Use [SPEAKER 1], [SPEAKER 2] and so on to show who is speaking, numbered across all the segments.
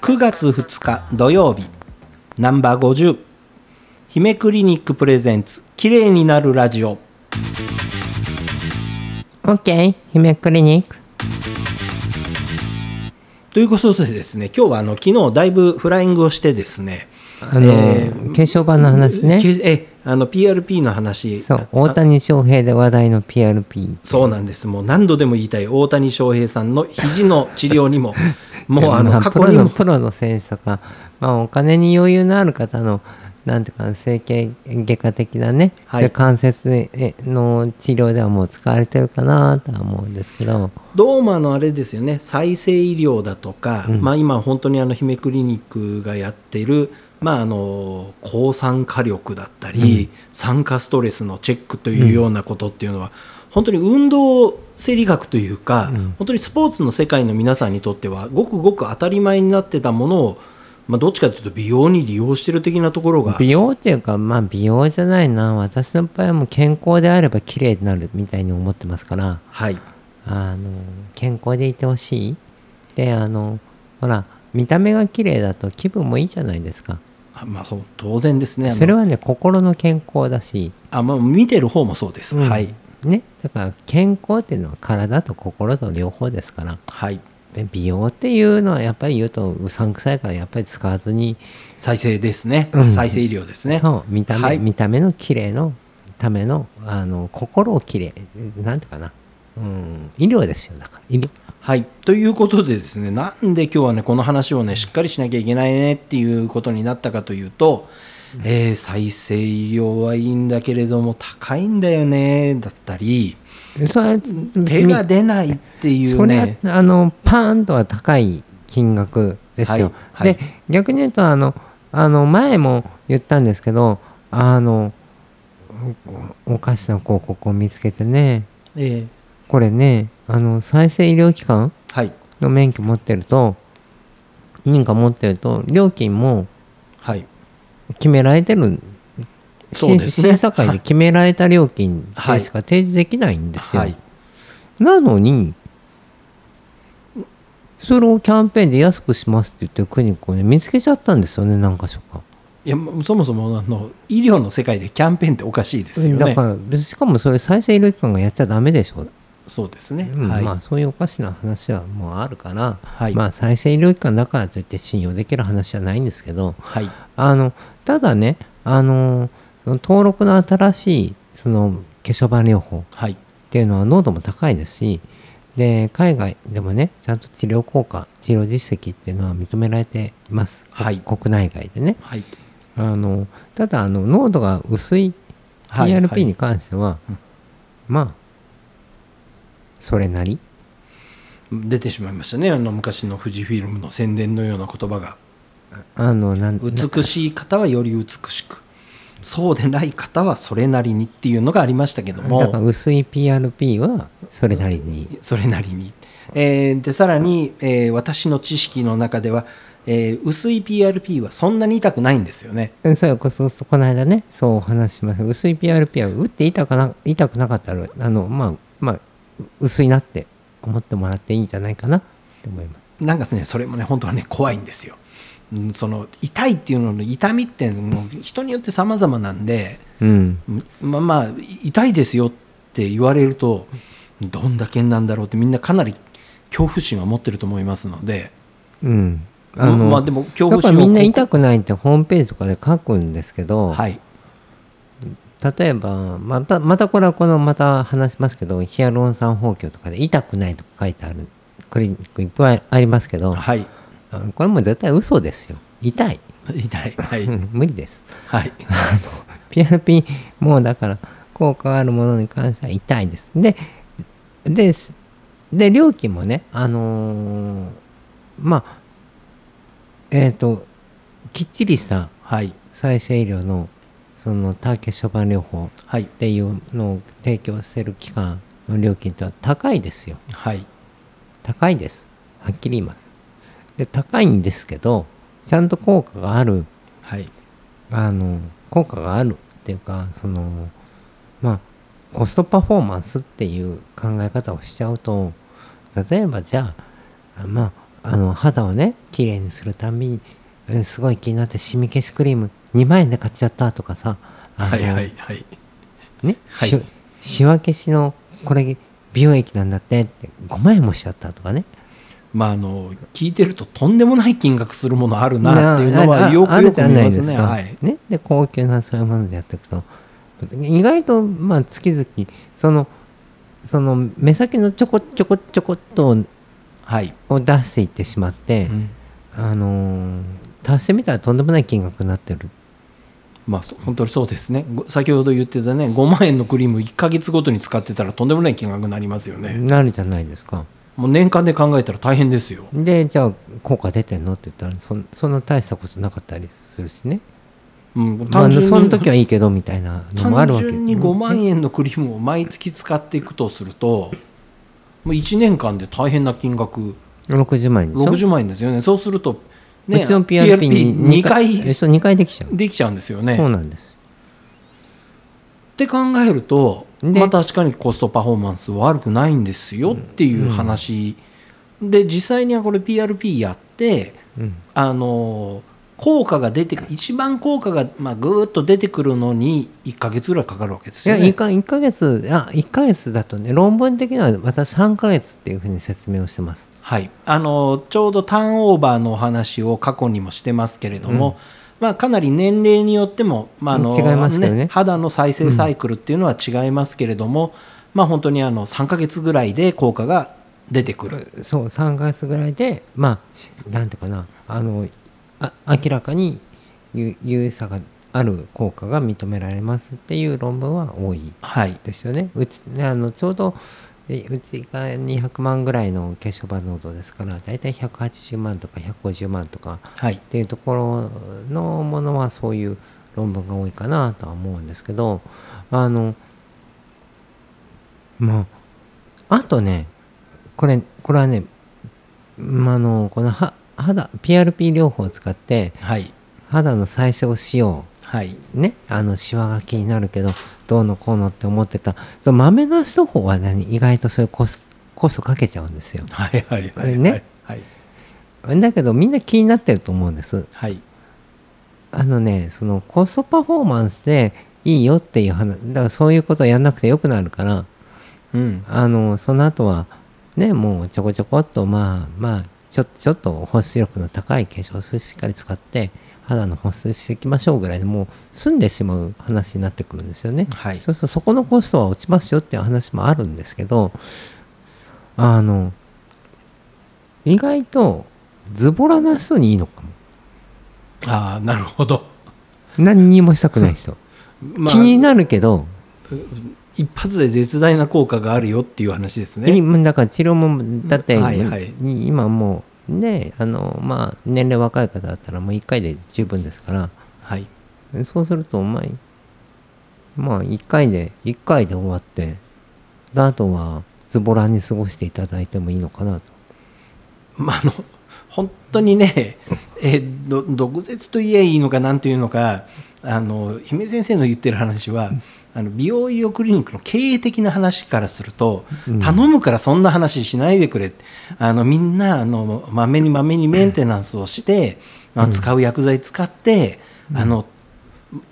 [SPEAKER 1] 9月2日土曜日ナンバー50姫クリニックプレゼンツ綺麗になるラジオ。
[SPEAKER 2] OK 姫クリニック。
[SPEAKER 1] ということでですね今日はあの昨日だいぶフライングをしてですね
[SPEAKER 2] あの、
[SPEAKER 1] え
[SPEAKER 2] 化粧板の話ね。
[SPEAKER 1] けえあの PRP の話。
[SPEAKER 2] そう大谷翔平で話題の PRP
[SPEAKER 1] そうなんです。もう何度でも言いたい。大谷翔平さんの肘の治療にも もうあ
[SPEAKER 2] ま
[SPEAKER 1] の過去にも。
[SPEAKER 2] プロのプロの選手とか、まあ、お金に余裕のある方のなんていうかな整形外科的なね、
[SPEAKER 1] はい。
[SPEAKER 2] で関節の治療ではもう使われてるかなとは思うんですけど。
[SPEAKER 1] どうもあのあれですよね。再生医療だとか、まあ、今本当にあの姫クリニックがやっている、まあ、あの抗酸化力だったり、酸化ストレスのチェックというようなことっていうのは、本当に運動生理学というか、本当にスポーツの世界の皆さんにとってはごくごく当たり前になってたものを、まあ、どっちかというと美容に利用してる的なところが
[SPEAKER 2] 美容っていうかまあ美容じゃないな。私の場合はもう健康であれば綺麗になるみたいに思ってますから。
[SPEAKER 1] はい。
[SPEAKER 2] あの健康でいてほしい。であのほら見た目が綺麗だと気分もいいじゃないですか。
[SPEAKER 1] あまあ、そう当然ですね。
[SPEAKER 2] それはね心の健康だし。
[SPEAKER 1] あ、まあ、見てる方もそうです、
[SPEAKER 2] うん。
[SPEAKER 1] はい。
[SPEAKER 2] ね。だから健康っていうのは体と心と両方ですから。
[SPEAKER 1] はい。
[SPEAKER 2] で美容っていうのはやっぱり言うとうさんくさいからやっぱり使わずに、
[SPEAKER 1] 再生ですね、
[SPEAKER 2] うん。
[SPEAKER 1] 再生医療ですね。
[SPEAKER 2] そう。見た目、
[SPEAKER 1] はい。
[SPEAKER 2] 見た目の綺麗のためのあの心を綺麗なんていうかなうん。医療ですよだから。医療。
[SPEAKER 1] はい、ということでですねなんで今日はねこの話をねしっかりしなきゃいけないねっていうことになったかというと、えー再生医療はいいんだけれども高いんだよねだったり手が出ないっていう
[SPEAKER 2] それは
[SPEAKER 1] ね
[SPEAKER 2] あのパーンとは高い金額ですよ。
[SPEAKER 1] はいはい。
[SPEAKER 2] で逆に言うとあのあの前も言ったんですけどあのおおかしな広告を見つけてね。
[SPEAKER 1] えー
[SPEAKER 2] これねあの再生医療機関
[SPEAKER 1] はい。
[SPEAKER 2] の免許持ってると認可持ってると料金も
[SPEAKER 1] はい。
[SPEAKER 2] 決められてる
[SPEAKER 1] そうですね。
[SPEAKER 2] 審査会で決められた料金
[SPEAKER 1] はい。
[SPEAKER 2] でしか提示できないんですよ。
[SPEAKER 1] はい。
[SPEAKER 2] なのにそれをキャンペーンで安くしますって言ってるクリニックをね見つけちゃったんですよね何か所か。
[SPEAKER 1] いやそもそもあの医療の世界でキャンペーンっておかしいですよね。
[SPEAKER 2] だからしかもそれ再生医療機関がやっちゃダメでしょ、
[SPEAKER 1] そうですね、
[SPEAKER 2] うん
[SPEAKER 1] はい、
[SPEAKER 2] まあそういうおかしな話はもうあるから、
[SPEAKER 1] はい。
[SPEAKER 2] まあ再生医療機関だからといって信用できる話じゃないんですけど
[SPEAKER 1] はい。
[SPEAKER 2] あのただねあのその登録の新しいその化粧板療法
[SPEAKER 1] はい。
[SPEAKER 2] っていうのは濃度も高いですしで海外でもねちゃんと治療効果治療実績っていうのは認められています、
[SPEAKER 1] はい。
[SPEAKER 2] 国内外でね。
[SPEAKER 1] はい。
[SPEAKER 2] あのただあの濃度が薄い
[SPEAKER 1] はい。
[SPEAKER 2] PRP に関しては、まあそれなり？
[SPEAKER 1] 出てしまいましたね。あの昔の富士フィルムの宣伝のような言葉が。
[SPEAKER 2] あのなん
[SPEAKER 1] 美しい方はより美しく。そうでない方はそれなりにっていうのがありましたけど
[SPEAKER 2] だから
[SPEAKER 1] も
[SPEAKER 2] 薄い PRP はそれなりに、
[SPEAKER 1] それなりに、えーでさらに、えー私の知識の中では、えー薄い PRP はそんなに痛くないんですよね。
[SPEAKER 2] うんそうこそそこの間ねそうお話ししました。薄い PRP は打って痛くな痛くなかったらあのまあまあう薄いなって思ってもらっていいんじゃないかなって思います。
[SPEAKER 1] なんかねそれもね本当はね怖いんですよ、うん、その痛いっていうのの痛みってもう人によって様々なんで
[SPEAKER 2] うん。
[SPEAKER 1] まあまあ痛いですよって言われるとどんだけなんだろうってみんなかなり恐怖心は持ってると思いますので。
[SPEAKER 2] うん。
[SPEAKER 1] まあまあでも恐
[SPEAKER 2] だ
[SPEAKER 1] 怖心
[SPEAKER 2] みんな痛くないってホームページとかで書くんですけど、
[SPEAKER 1] はい
[SPEAKER 2] 例えばまたまたこれはこのまた話しますけどヒアルロン酸放棄とかで痛くないとか書いてあるクリニックいっぱいありますけど
[SPEAKER 1] はい。
[SPEAKER 2] あこれも絶対嘘ですよ。痛い、
[SPEAKER 1] 痛い。はい。
[SPEAKER 2] うん無理です。
[SPEAKER 1] はい。
[SPEAKER 2] PRP もうだから効果があるものに関しては痛いです。ででで料金もねあのーまあえっ、ときっちりした
[SPEAKER 1] はい。
[SPEAKER 2] 再生医療のそのターケショバン療法
[SPEAKER 1] はい。
[SPEAKER 2] っていうのを提供してる機関の料金ってのは高いですよ。
[SPEAKER 1] はい。
[SPEAKER 2] 高いです。はっきり言います。で高いんですけどちゃんと効果がある。
[SPEAKER 1] はい。
[SPEAKER 2] あの効果があるっていうかそのまあコストパフォーマンスっていう考え方をしちゃうと例えばじゃあまああの肌をね綺麗にするたんびにうんすごい気になってシミ消しクリーム2万円で買っちゃったとかさ
[SPEAKER 1] はいはいはい
[SPEAKER 2] ね、
[SPEAKER 1] はい
[SPEAKER 2] しシワ消しのこれ美容液なんだってって5万円もしちゃったとかね
[SPEAKER 1] まああの聞いてるととんでもない金額するものあるなっていうのは
[SPEAKER 2] あ
[SPEAKER 1] よくよく見ますね。
[SPEAKER 2] ないですか。
[SPEAKER 1] はい。
[SPEAKER 2] ねで高級なそういうものでやっていくと意外とまあ月々そのその目先のちょこちょこちょこっと
[SPEAKER 1] はい。
[SPEAKER 2] を出していってしまって、
[SPEAKER 1] うん
[SPEAKER 2] あのー足してみたらとんでもない金額になってる
[SPEAKER 1] まあそ本当にそうですね。ご先ほど言ってたね5万円のクリーム1ヶ月ごとに使ってたらとんでもない金額になりますよね。
[SPEAKER 2] なるじゃないですか。
[SPEAKER 1] もう年間で考えたら大変ですよ。
[SPEAKER 2] でじゃあ効果出てんの？って言ったらそんそんな大したことなかったりするしね。
[SPEAKER 1] うん、
[SPEAKER 2] まあ、
[SPEAKER 1] 単純に
[SPEAKER 2] その時はいいけどみたいなのもあるわけ
[SPEAKER 1] 単純に5万円のクリームを毎月使っていくとするともう1年間で大変な金額
[SPEAKER 2] 60万円でしょ
[SPEAKER 1] ？60万円ですよねそうすると、
[SPEAKER 2] うちの PRP に
[SPEAKER 1] 2回
[SPEAKER 2] えそう2回できちゃう、
[SPEAKER 1] できちゃうんですよね。
[SPEAKER 2] そう
[SPEAKER 1] っ
[SPEAKER 2] なんです。
[SPEAKER 1] て考えると、
[SPEAKER 2] で
[SPEAKER 1] まあ、確かにコストパフォーマンス悪くないんですよっていう話、で実際にはこれ PRP やって
[SPEAKER 2] うん。
[SPEAKER 1] あの効果が出て一番効果が、まあ、ぐーっと出てくるのに1か月ぐらいかかるわけです
[SPEAKER 2] いや
[SPEAKER 1] よね。
[SPEAKER 2] 1か ,1 ヶ月あ1ヶ月だとね論文的には私3ヶ月っていうふうに説明をしてます。
[SPEAKER 1] はい、あのちょうどターンオーバーのお話を過去にもしてますけれども、まあ、かなり年齢によっても、まああの
[SPEAKER 2] 違いますけどね。
[SPEAKER 1] 肌の再生サイクルっていうのは違いますけれども、まあ、本当にあの3ヶ月ぐらいで効果が出てくる。
[SPEAKER 2] そう3ヶ月ぐらいでまあしなんていうかなあのあ明らかに有有意差がある効果が認められますっていう論文は多い
[SPEAKER 1] はい
[SPEAKER 2] ですよね。うちねあのちょうどえうちが200万ぐらいの血小板濃度ですから大体180万とか150万とか
[SPEAKER 1] はい
[SPEAKER 2] っていうところのものはそういう論文が多いかなとは思うんですけどあのまああとねこれこれはね、まあ、あのこのは肌 PRP 療法を使って
[SPEAKER 1] はい。
[SPEAKER 2] 肌の最小しよ
[SPEAKER 1] はい、
[SPEAKER 2] うねあのシワが気になるけどどうのこうのって思ってた。その豆なしの方は何？意外とそういうコスコストかけちゃうんですよ。
[SPEAKER 1] はいはいはい
[SPEAKER 2] ね。
[SPEAKER 1] はい
[SPEAKER 2] だけどみんな気になってると思うんです。
[SPEAKER 1] はい。
[SPEAKER 2] あのね、そのコストパフォーマンスでいいよっていう話、だからそういうことをやんなくてよくなるから、
[SPEAKER 1] うん。
[SPEAKER 2] あの、その後は、ね、もうちょこちょこっと、まあまあ、ちょちょっと保湿力の高い化粧水しっかり使って、肌の保湿していきましょうぐらいでもう済んでしまう話になってくるんですよね。
[SPEAKER 1] はい
[SPEAKER 2] そうするとそこのコストは落ちますよっていう話もあるんですけど、あの、意外とズボラな人にいいのかも。
[SPEAKER 1] ああなるほど、
[SPEAKER 2] 何にもしたくない人。
[SPEAKER 1] まあ
[SPEAKER 2] 気になるけど、
[SPEAKER 1] 一発で絶大な効果があるよっていう話ですね。
[SPEAKER 2] 今だから治療もだって、
[SPEAKER 1] はいはい
[SPEAKER 2] い今もうねあのまあ年齢若い方だったらもう1回で十分ですから
[SPEAKER 1] はい
[SPEAKER 2] そうするとまあまあ1回で1回で終わってであとはズボラに過ごしていただいてもいいのかなと。
[SPEAKER 1] まあ、あの本当にね、えーど毒舌と言えばいいのかなんていうのかあの姫先生の言ってる話は、あの美容医療クリニックの経営的な話からすると、
[SPEAKER 2] うん
[SPEAKER 1] 頼むからそんな話しないでくれあのみんなあのまめにまめにメンテナンスをして、まあ、使う薬剤使って、あの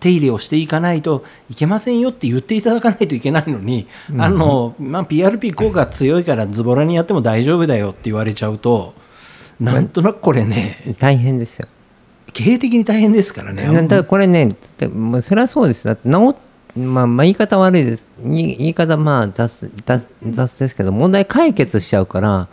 [SPEAKER 1] 手入れをしていかないといけませんよって言っていただかないといけないのに、あのまあ、PRP 効果が強いからズボラにやっても大丈夫だよって言われちゃうとなんとなくこれね
[SPEAKER 2] 大変ですよ。
[SPEAKER 1] 経営的に大変ですからね。
[SPEAKER 2] だからこれね、それはそうです。だって治っまあ、まあ言い方悪いです。言い方まあ雑雑雑ですけど、問題解決しちゃうから、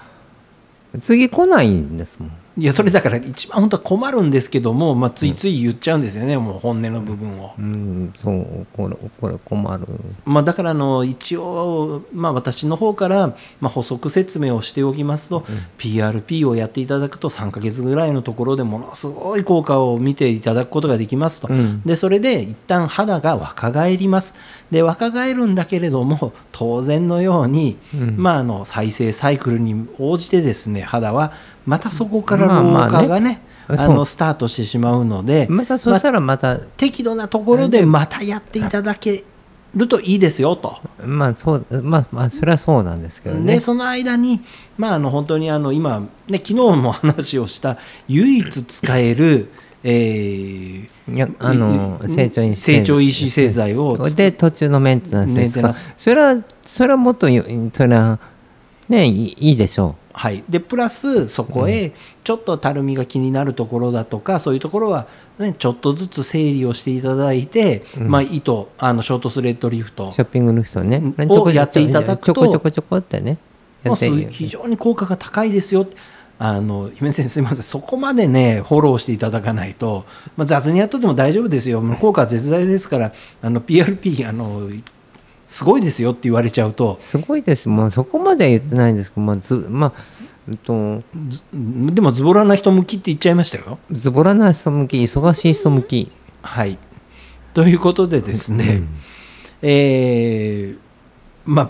[SPEAKER 2] 次来ないんですもん。
[SPEAKER 1] いやそれだから一番本当は困るんですけども、まあ、ついつい言っちゃうんですよね、もう本音の部分を。
[SPEAKER 2] うん、そう、これ、これ困る。
[SPEAKER 1] まあ、だからあの一応、まあ、私の方から、まあ、補足説明をしておきますと、PRP をやっていただくと3ヶ月ぐらいのところでものすごい効果を見ていただくことができますと、
[SPEAKER 2] うん。
[SPEAKER 1] でそれで一旦肌が若返ります。で若返るんだけれども当然のように、
[SPEAKER 2] うん。
[SPEAKER 1] まあ、あの再生サイクルに応じてですね肌はまたそこから老化がね,、あのスタートしてしまうので、
[SPEAKER 2] またそしたらまた、
[SPEAKER 1] 適度なところでまたやっていただけるといいですよと。
[SPEAKER 2] まあそうまあまあそれはそうなんですけどね。
[SPEAKER 1] でその間に、まあ、あの本当にあの今、ね、昨日も話をした唯一使える、えー
[SPEAKER 2] いやあの
[SPEAKER 1] い
[SPEAKER 2] 成長因子
[SPEAKER 1] 成長因子製剤をつ
[SPEAKER 2] で途中のメンテナンスですか。それはそれはもっとよそれはねいいいいでしょ
[SPEAKER 1] はい、でプラスそこへちょっとたるみが気になるところだとか、そういうところは、ね、ちょっとずつ整理をしていただいて、まあ、糸あのショートスレッドリフト。
[SPEAKER 2] うショッピングの人ね。
[SPEAKER 1] をやっていただくと
[SPEAKER 2] ちょこちょこちょこってねや
[SPEAKER 1] まあ
[SPEAKER 2] って
[SPEAKER 1] す非常に効果が高いですよ。あの姫先生すみません。そこまでねフォローしていただかないと、まあ、雑にやっとっても大丈夫ですよ。効果は絶大ですからあの PRP あのすごいですよって言われちゃうと。
[SPEAKER 2] すごいです。まあそこまでは言ってないんですけどまあずまあうんと
[SPEAKER 1] ずでもズボラな人向きって言っちゃいましたよ。
[SPEAKER 2] ズボラな人向き忙しい人向き。
[SPEAKER 1] はい、ということでですね、えーまあ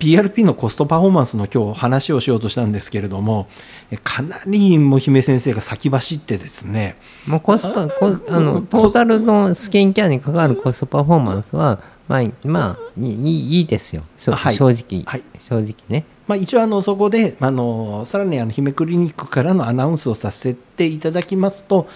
[SPEAKER 1] PRP のコストパフォーマンスの今日話をしようとしたんですけれどもえかなりも姫先生が先走ってですね
[SPEAKER 2] もうコスパコあのトータルのスキンケアに関わるコストパフォーマンスはまあまあいいいいですよ。
[SPEAKER 1] はい。
[SPEAKER 2] 正直、
[SPEAKER 1] はい。
[SPEAKER 2] 正直ね。
[SPEAKER 1] まあ、一応あのそこであのさらにあの姫クリニックからのアナウンスをさせていただきますと、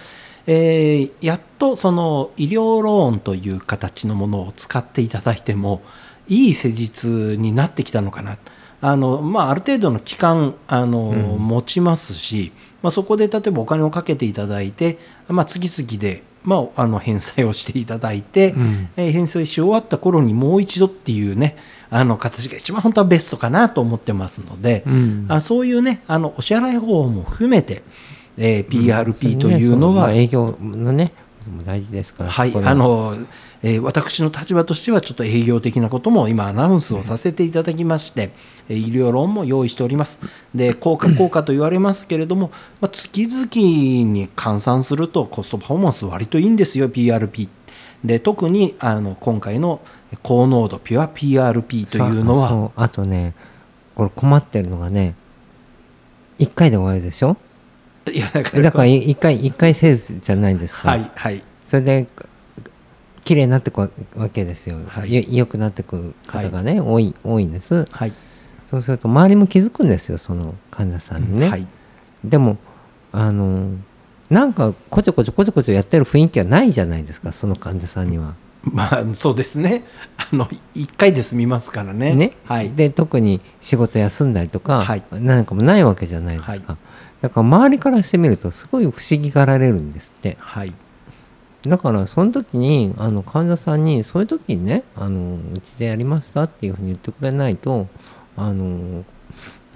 [SPEAKER 1] えーやっとその医療ローンという形のものを使っていただいてもいい施術になってきたのかな。あの、まあ、ある程度の期間あの、持ちますし、まあ、そこで例えばお金をかけていただいて、まあ、次々で、まあ、あの返済をしていただいて、
[SPEAKER 2] うん。
[SPEAKER 1] えー返済し終わった頃にもう一度っていうねあの形が一番本当はベストかなと思ってますので、
[SPEAKER 2] うん。
[SPEAKER 1] あそういうねあのお支払い方法も含めて、えー PRP というのは、
[SPEAKER 2] ねそまあ営業のねも大事ですから
[SPEAKER 1] はいあのえー私の立場としてはちょっと営業的なことも今アナウンスをさせていただきまして、えー医療ローンも用意しております。で効果効果と言われますけれども、まあ、月々に換算するとコストパフォーマンス割といいんですよ PRP で特にあの今回の高濃度ピュア PRP というのは。
[SPEAKER 2] あとねこれ困ってるのがね1回で終わるでしょ？
[SPEAKER 1] いやだから
[SPEAKER 2] だから1回一回セールスじゃないですか、
[SPEAKER 1] はいはい。
[SPEAKER 2] それで綺麗になってくわけですよ、
[SPEAKER 1] はい。
[SPEAKER 2] よ良くなってく方がね、多い多いんです。
[SPEAKER 1] はい。
[SPEAKER 2] そうすると周りも気づくんですよその患者さんに。ね、
[SPEAKER 1] はい。
[SPEAKER 2] でもあのなんかこちょこちょこちょこちょやってる雰囲気はないじゃないですかその患者さんには。
[SPEAKER 1] まあそうですね。あの1回で済みますからね。
[SPEAKER 2] ね。
[SPEAKER 1] はい。
[SPEAKER 2] で特に仕事休んだりとか、
[SPEAKER 1] はい。
[SPEAKER 2] なんかもないわけじゃないですか、だから周りからしてみるとすごい不思議がられるんですって。
[SPEAKER 1] はい
[SPEAKER 2] だからその時にあの患者さんにそういう時にねあのうちでやりましたっていうふうに言ってくれないとあの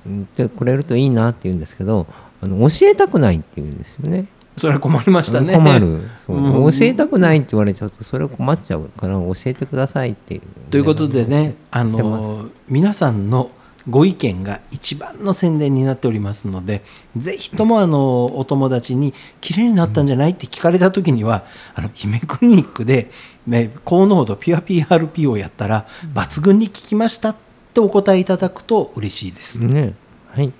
[SPEAKER 2] 言ってくれるといいなって言うんですけどあの教えたくないって言うんですよね。
[SPEAKER 1] それは困りましたね。
[SPEAKER 2] 困る。そう、
[SPEAKER 1] うん。
[SPEAKER 2] 教えたくないって言われちゃうとそれは困っちゃうから教えてくださいっていう。
[SPEAKER 1] ということでねあの皆さんのご意見が一番の宣伝になっておりますのでぜひともあのお友達に「綺麗になったんじゃない?」って聞かれた時にはあの姫クリニックで、ね、高濃度ピュア PRP をやったら抜群に効きましたってお答えいただくと嬉しいです。
[SPEAKER 2] ねはい